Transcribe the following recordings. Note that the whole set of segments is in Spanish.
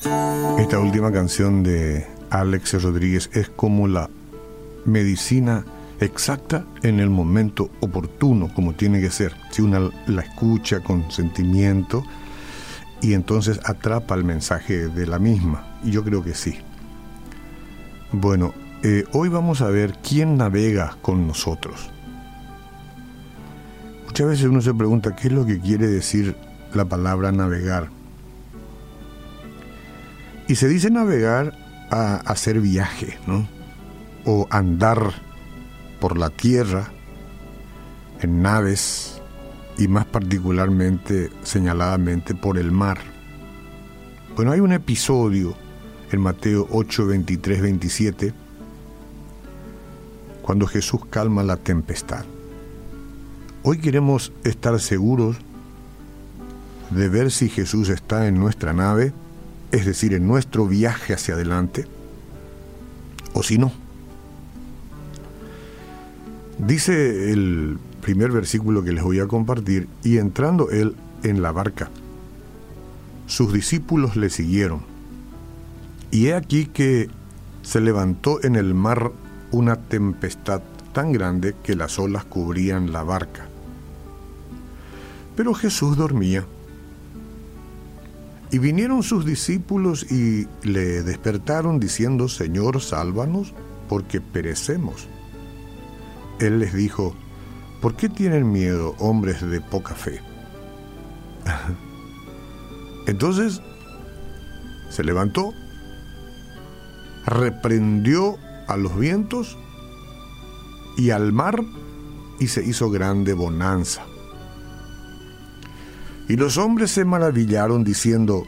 Esta última canción de Alex Rodríguez es como la medicina exacta en el momento oportuno, como tiene que ser. Si una la escucha con sentimiento y entonces atrapa el mensaje de la misma. Y yo creo que sí. Bueno, eh, hoy vamos a ver quién navega con nosotros. Muchas veces uno se pregunta qué es lo que quiere decir la palabra navegar. Y se dice navegar a hacer viaje, ¿no? O andar por la tierra en naves y más particularmente señaladamente por el mar. Bueno, hay un episodio en Mateo 8, 23, 27 cuando Jesús calma la tempestad. Hoy queremos estar seguros de ver si Jesús está en nuestra nave, es decir, en nuestro viaje hacia adelante, o si no. Dice el primer versículo que les voy a compartir, y entrando él en la barca, sus discípulos le siguieron. Y he aquí que se levantó en el mar una tempestad tan grande que las olas cubrían la barca. Pero Jesús dormía. Y vinieron sus discípulos y le despertaron diciendo, Señor, sálvanos, porque perecemos. Él les dijo, ¿por qué tienen miedo hombres de poca fe? Entonces se levantó, reprendió a los vientos y al mar y se hizo grande bonanza. Y los hombres se maravillaron diciendo,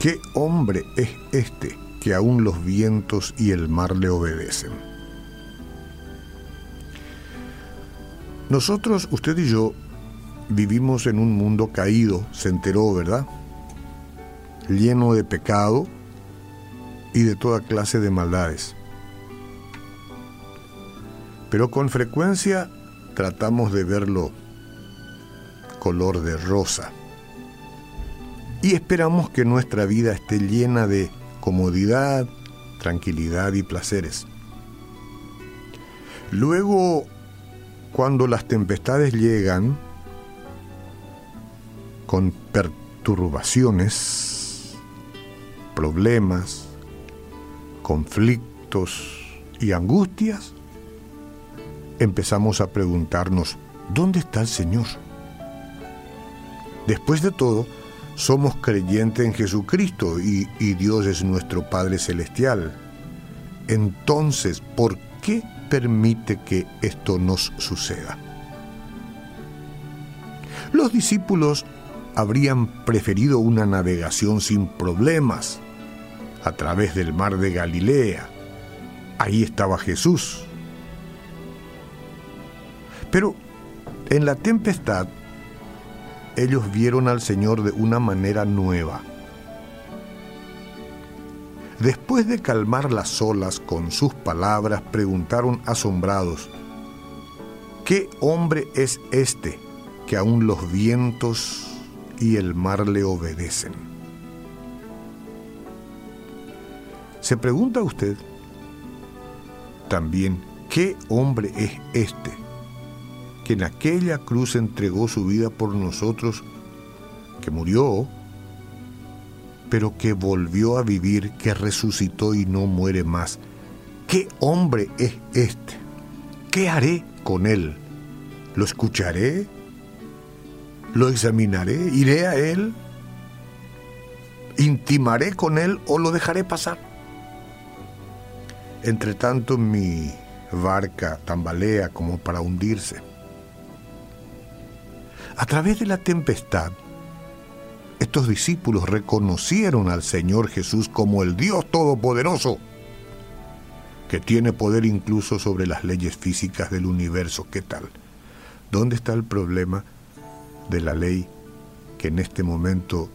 ¿qué hombre es este que aún los vientos y el mar le obedecen? Nosotros, usted y yo, vivimos en un mundo caído, se enteró, ¿verdad? Lleno de pecado y de toda clase de maldades. Pero con frecuencia tratamos de verlo color de rosa. Y esperamos que nuestra vida esté llena de comodidad, tranquilidad y placeres. Luego cuando las tempestades llegan con perturbaciones, problemas, conflictos y angustias, empezamos a preguntarnos, ¿dónde está el Señor? Después de todo, somos creyentes en Jesucristo y, y Dios es nuestro Padre Celestial. Entonces, ¿por qué permite que esto nos suceda. Los discípulos habrían preferido una navegación sin problemas a través del mar de Galilea. Ahí estaba Jesús. Pero en la tempestad ellos vieron al Señor de una manera nueva. Después de calmar las olas con sus palabras, preguntaron asombrados, ¿qué hombre es este que aún los vientos y el mar le obedecen? ¿Se pregunta usted también qué hombre es este que en aquella cruz entregó su vida por nosotros, que murió pero que volvió a vivir, que resucitó y no muere más. ¿Qué hombre es este? ¿Qué haré con él? ¿Lo escucharé? ¿Lo examinaré? ¿Iré a él? ¿Intimaré con él o lo dejaré pasar? Entre tanto mi barca tambalea como para hundirse. A través de la tempestad, estos discípulos reconocieron al Señor Jesús como el Dios Todopoderoso, que tiene poder incluso sobre las leyes físicas del universo. ¿Qué tal? ¿Dónde está el problema de la ley que en este momento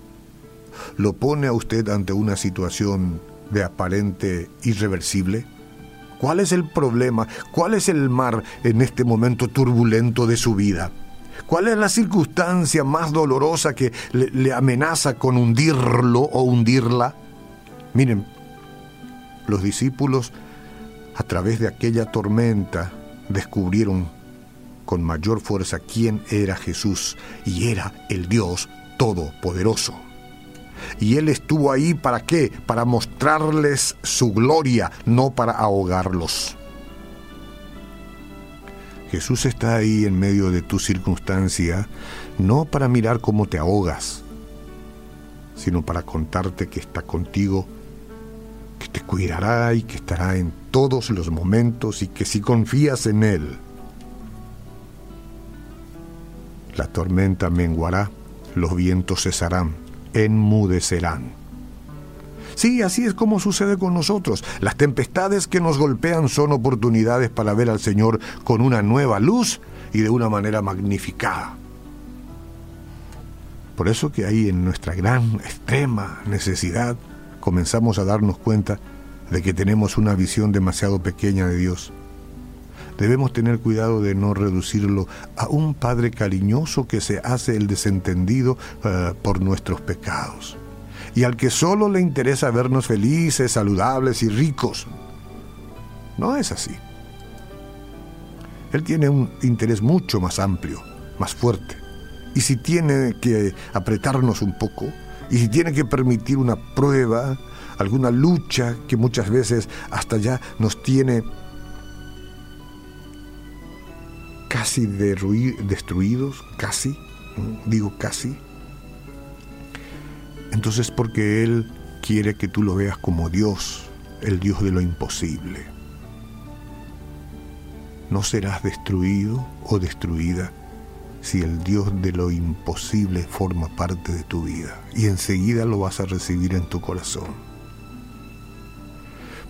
lo pone a usted ante una situación de aparente irreversible? ¿Cuál es el problema? ¿Cuál es el mar en este momento turbulento de su vida? ¿Cuál es la circunstancia más dolorosa que le, amenaza con hundirlo o hundirla? Miren, los discípulos a través de aquella tormenta descubrieron con mayor fuerza quién era Jesús y era el Dios Todopoderoso. Y Él estuvo ahí para qué? Para mostrarles su gloria, no para ahogarlos. Jesús está ahí en medio de tu circunstancia, no para mirar cómo te ahogas, sino para contarte que está contigo, que te cuidará y que estará en todos los momentos y que si confías en Él, la tormenta menguará, los vientos cesarán, enmudecerán. Sí, así es como sucede con nosotros. Las tempestades que nos golpean son oportunidades para ver al Señor con una nueva luz y de una manera magnificada. Por eso que ahí en nuestra gran, extrema necesidad comenzamos a darnos cuenta de que tenemos una visión demasiado pequeña de Dios. Debemos tener cuidado de no reducirlo a un Padre cariñoso que se hace el desentendido eh, por nuestros pecados y al que solo le interesa vernos felices, saludables y ricos. No es así. Él tiene un interés mucho más amplio, más fuerte. Y si tiene que apretarnos un poco, y si tiene que permitir una prueba, alguna lucha que muchas veces hasta ya nos tiene casi destruidos, casi, digo casi, entonces porque Él quiere que tú lo veas como Dios, el Dios de lo imposible. No serás destruido o destruida si el Dios de lo imposible forma parte de tu vida y enseguida lo vas a recibir en tu corazón.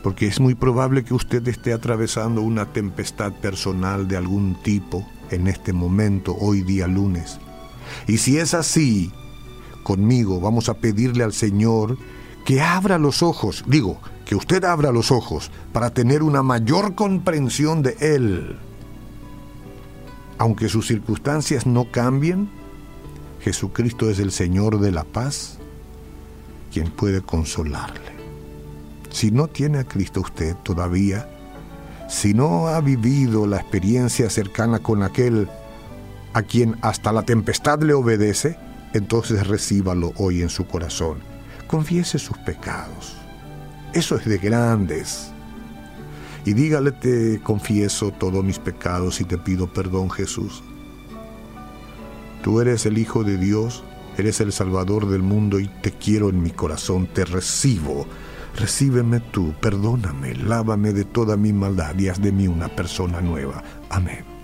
Porque es muy probable que usted esté atravesando una tempestad personal de algún tipo en este momento, hoy día lunes. Y si es así, conmigo, vamos a pedirle al Señor que abra los ojos, digo, que usted abra los ojos para tener una mayor comprensión de Él. Aunque sus circunstancias no cambien, Jesucristo es el Señor de la paz, quien puede consolarle. Si no tiene a Cristo usted todavía, si no ha vivido la experiencia cercana con aquel a quien hasta la tempestad le obedece, entonces recíbalo hoy en su corazón. Confiese sus pecados. Eso es de grandes. Y dígale, te confieso todos mis pecados y te pido perdón, Jesús. Tú eres el Hijo de Dios, eres el Salvador del mundo y te quiero en mi corazón, te recibo. Recíbeme tú, perdóname, lávame de toda mi maldad y haz de mí una persona nueva. Amén.